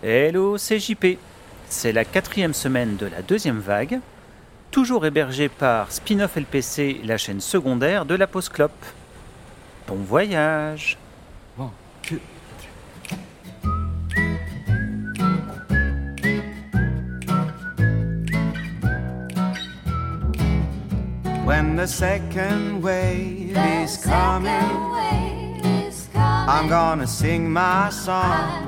Hello, c'est JP. C'est la quatrième semaine de la deuxième vague, toujours hébergée par Spin-off LPC, la chaîne secondaire de la Pause. Bon voyage When the second wave is coming, I'm gonna sing my song. I'm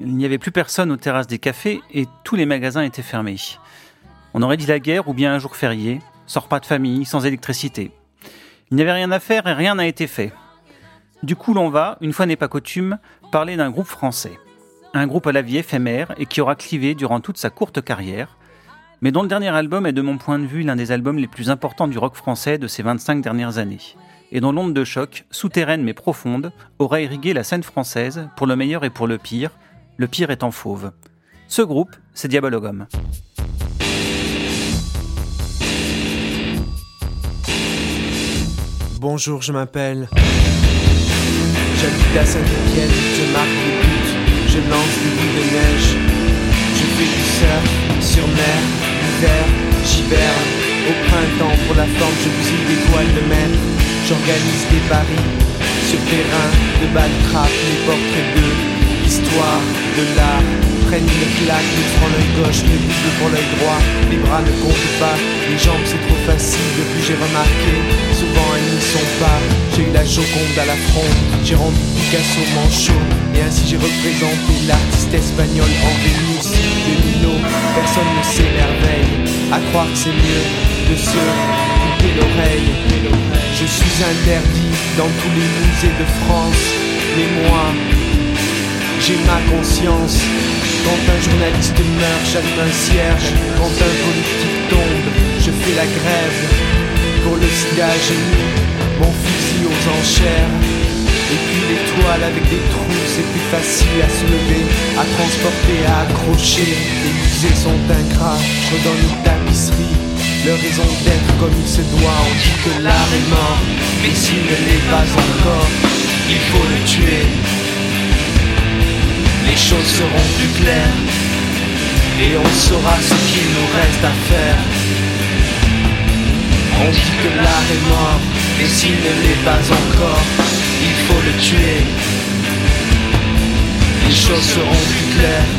Il n'y avait plus personne aux terrasses des cafés et tous les magasins étaient fermés. On aurait dit la guerre ou bien un jour férié, sans repas de famille, sans électricité. Il n'y avait rien à faire et rien n'a été fait. Du coup, l'on va, une fois n'est pas coutume, parler d'un groupe français. Un groupe à la vie éphémère et qui aura clivé durant toute sa courte carrière, mais dont le dernier album est de mon point de vue l'un des albums les plus importants du rock français de ces 25 dernières années, et dont l'onde de choc, souterraine mais profonde, aura irrigué la scène française pour le meilleur et pour le pire, le pire étant fauve. Ce groupe, c'est Diabologum. Bonjour, je m'appelle. J'habite à Saint-Étienne, je marque des buts, je lance des bouts de neige. Je fais du surf sur mer, l'hiver, j'hiberne. Au printemps, pour la forme, je bousille des toiles de mer. J'organise des paris sur terrain de balles trappes, les portraits de l'histoire, de l'art. Prennent une claque, le front l'œil gauche, le double pour l'œil droit. Les bras ne comptent pas, les jambes c'est trop facile. Depuis j'ai remarqué, souvent elles n'y sont pas. J'ai eu la Joconde à la fronde, j'ai rendu Picasso manchot. Et ainsi j'ai représenté l'artiste espagnol en Vénus de Milo. Personne ne s'émerveille, à croire que c'est mieux de se couper l'oreille. Je suis interdit dans tous les musées de France, mais moi, ma conscience. Quand un journaliste meurt, j'allume un cierge. Quand un politique tombe, je fais la grève. Pour le sida, j'ai mis mon fusil aux enchères. Et puis l'étoile avec des trous, c'est plus facile à soulever, à transporter, à accrocher. Les musées sont ingrats, je redonne une tapisserie. Leur raison d'être comme il se doit, on dit que l'art est mort, mais s'il ne l'est pas encore, il faut le tuer les choses seront plus claires et on saura ce qu'il nous reste à faire. On dit que l'art est mort, mais s'il ne l'est pas encore, il faut le tuer. Les choses seront plus claires,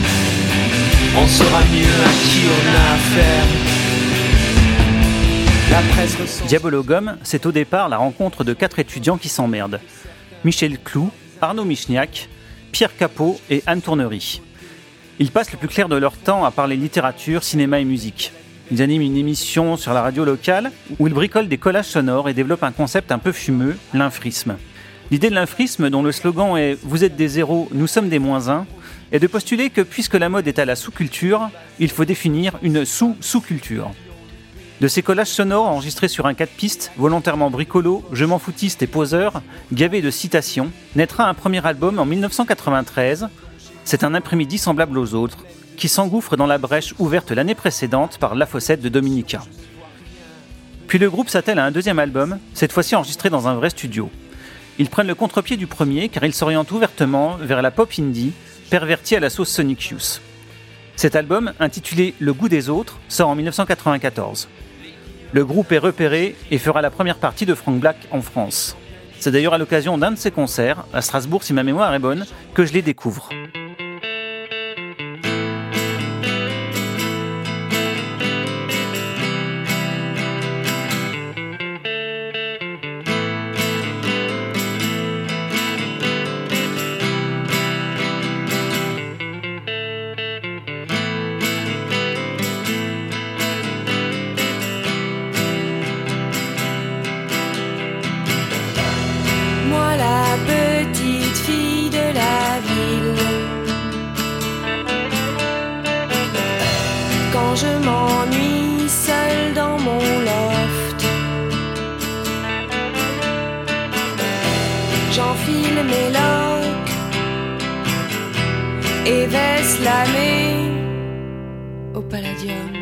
on saura mieux à qui on a affaire. Diabologum, c'est au départ la rencontre de quatre étudiants qui s'emmerdent. Michel Clou, Arnaud Michniak, Pierre Capot et Anne Tournery. Ils passent le plus clair de leur temps à parler littérature, cinéma et musique. Ils animent une émission sur la radio locale où ils bricolent des collages sonores et développent un concept un peu fumeux, l'infrisme. L'idée de l'infrisme, dont le slogan est Vous êtes des zéros, nous sommes des moins un, est de postuler que puisque la mode est à la sous-culture, il faut définir une sous-sous-culture. De ces collages sonores enregistrés sur un 4 pistes, volontairement bricolo, je m'en foutiste et poseur, gavé de citations, naîtra un premier album en 1993. C'est un après-midi semblable aux autres, qui s'engouffre dans la brèche ouverte l'année précédente par La Fossette de Dominica. Puis le groupe s'attelle à un deuxième album, cette fois-ci enregistré dans un vrai studio. Ils prennent le contre-pied du premier car ils s'orientent ouvertement vers la pop indie, pervertie à la sauce Sonic Youth. Cet album, intitulé Le goût des autres, sort en 1994. Le groupe est repéré et fera la première partie de Frank Black en France. C'est d'ailleurs à l'occasion d'un de ses concerts, à Strasbourg si ma mémoire est bonne, que je les découvre. quand je m'ennuie seul dans mon loft. J'enfile mes loques et vais slammer au palladium.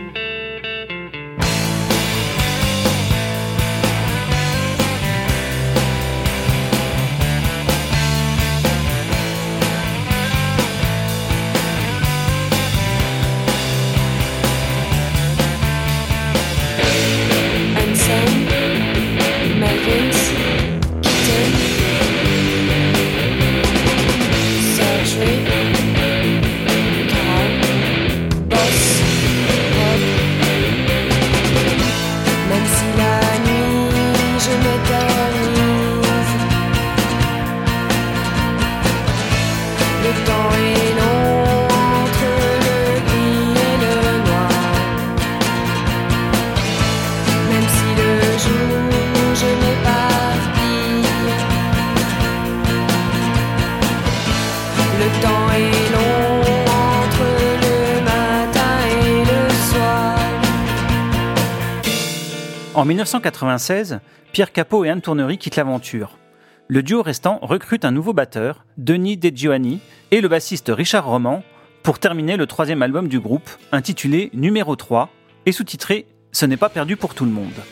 En 1996, Pierre Capot et Anne Tournery quittent l'aventure. Le duo restant recrute un nouveau batteur, Denis De Giovanni, et le bassiste Richard Roman, pour terminer le troisième album du groupe, intitulé Numéro 3, et sous-titré Ce n'est pas perdu pour tout le monde.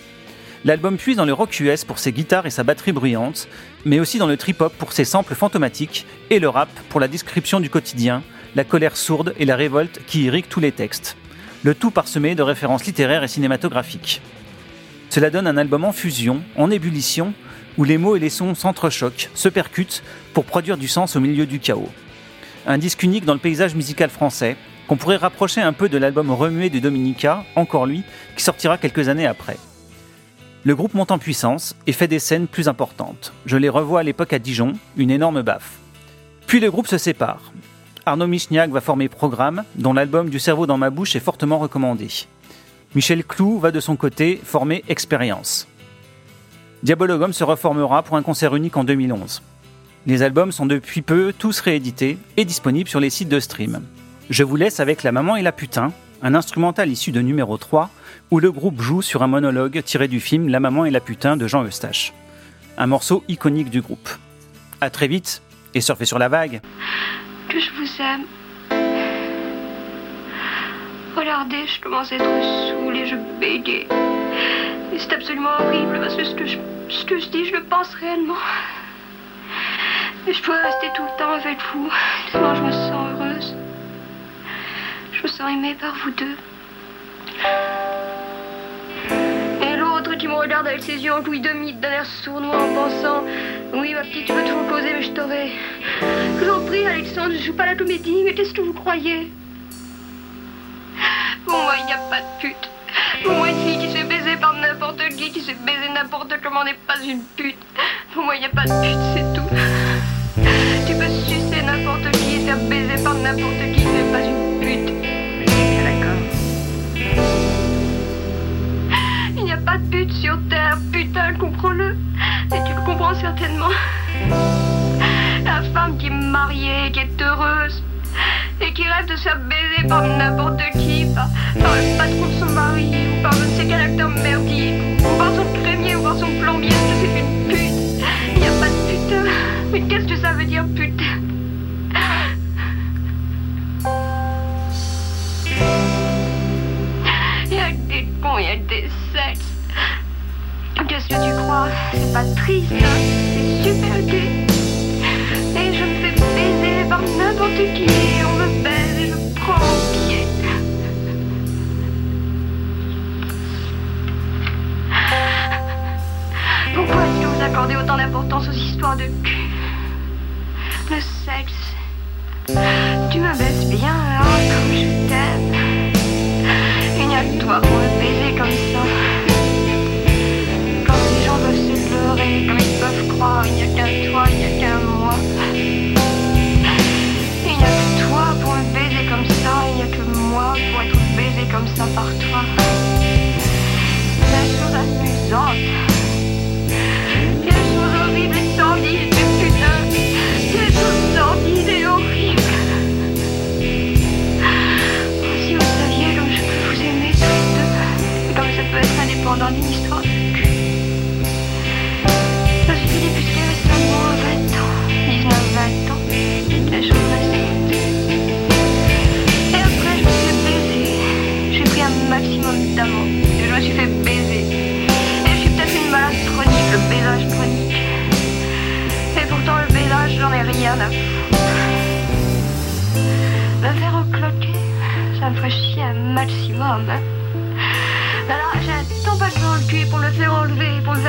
L'album puise dans le rock US pour ses guitares et sa batterie bruyante, mais aussi dans le trip-hop pour ses samples fantomatiques, et le rap pour la description du quotidien, la colère sourde et la révolte qui irriguent tous les textes. Le tout parsemé de références littéraires et cinématographiques. Cela donne un album en fusion, en ébullition, où les mots et les sons s'entrechoquent, se percutent, pour produire du sens au milieu du chaos. Un disque unique dans le paysage musical français, qu'on pourrait rapprocher un peu de l'album remué de Dominica, encore lui, qui sortira quelques années après. Le groupe monte en puissance et fait des scènes plus importantes. Je les revois à l'époque à Dijon, une énorme baffe. Puis le groupe se sépare. Arnaud Michniak va former Programme, dont l'album Du cerveau dans ma bouche est fortement recommandé. Michel Clou va de son côté former Expérience. Diabologum se reformera pour un concert unique en 2011. Les albums sont depuis peu tous réédités et disponibles sur les sites de stream. Je vous laisse avec La Maman et la Putain, un instrumental issu de numéro 3, où le groupe joue sur un monologue tiré du film La Maman et la Putain de Jean Eustache. Un morceau iconique du groupe. A très vite et surfez sur la vague. Regardez, je commence à être saoule et je bégaye. Et c'est absolument horrible parce que ce que, je, ce que je dis, je le pense réellement. Et je dois rester tout le temps avec vous. Tellement je me sens heureuse. Je me sens aimée par vous deux. Et l'autre qui me regarde avec ses yeux en louis demi d'un air sournois en pensant Oui, ma petite, tu peux toujours causer, mais je t'aurai. Je vous en prie, Alexandre, je joue pas la comédie, mais qu'est-ce que vous croyez? N'est pas une pute. Pour moi, il n'y a pas de pute, c'est tout. Tu peux sucer n'importe qui et faire baiser par n'importe qui, n'es pas une pute. D'accord. Il n'y a pas de pute sur Terre, putain, comprends-le. Et tu le comprends certainement. La femme qui est mariée, qui est heureuse, et qui rêve de se faire baiser par n'importe qui, par, par le patron de son mari, ou par je ne sais quel acteur merdique, C'est pas triste, hein c'est super gay. Et je me fais baiser par n'importe qui. On me baise et je prends mon pied. Pourquoi est-ce que vous accordez autant d'importance aux histoires de cul? Le sexe. Tu me baisses bien, hein, comme je t'aime. Il n'y a que toi pour me baiser comme ça. Comme ça par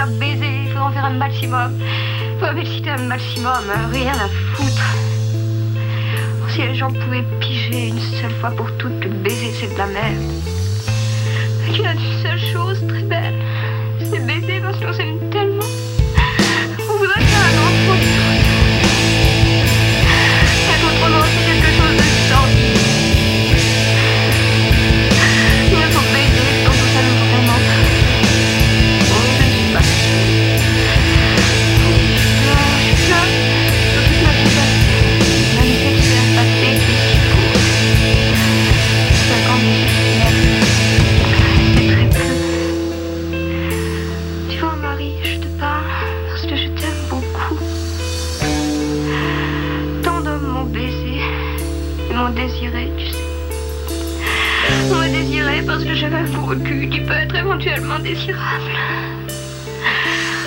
baiser, il faut en faire un maximum. Faut m'exciter un maximum, hein, rien à foutre. Oh, si les gens pouvaient piger une seule fois pour toutes que baiser c'est de la merde. Qu'il y a une seule chose très belle, c'est baiser parce qu'on s'aime désiré, tu sais. Désiré parce que j'avais un gros cul qui peut être éventuellement désirable.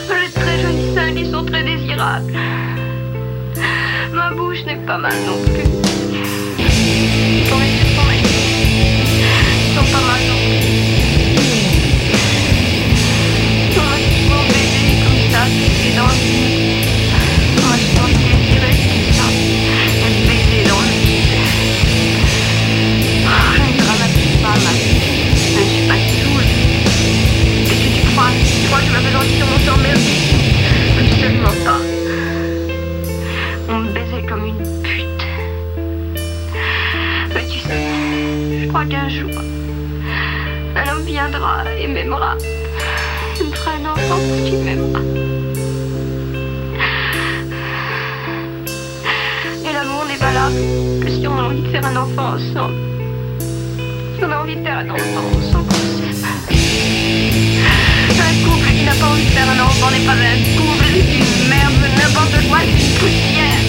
Les très jolis seins, ils sont très désirables. Ma bouche n'est pas mal non plus. Viendra et m'aimera. Il me fera un enfant pour qu'il m'aimera. Et l'amour n'est valable que si on a envie de faire un enfant ensemble. Si on a envie de faire un enfant ensemble. Un couple qui n'a pas envie de faire un enfant n'est pas un couple, c'est une merde, n'importe quoi, c'est une poussière.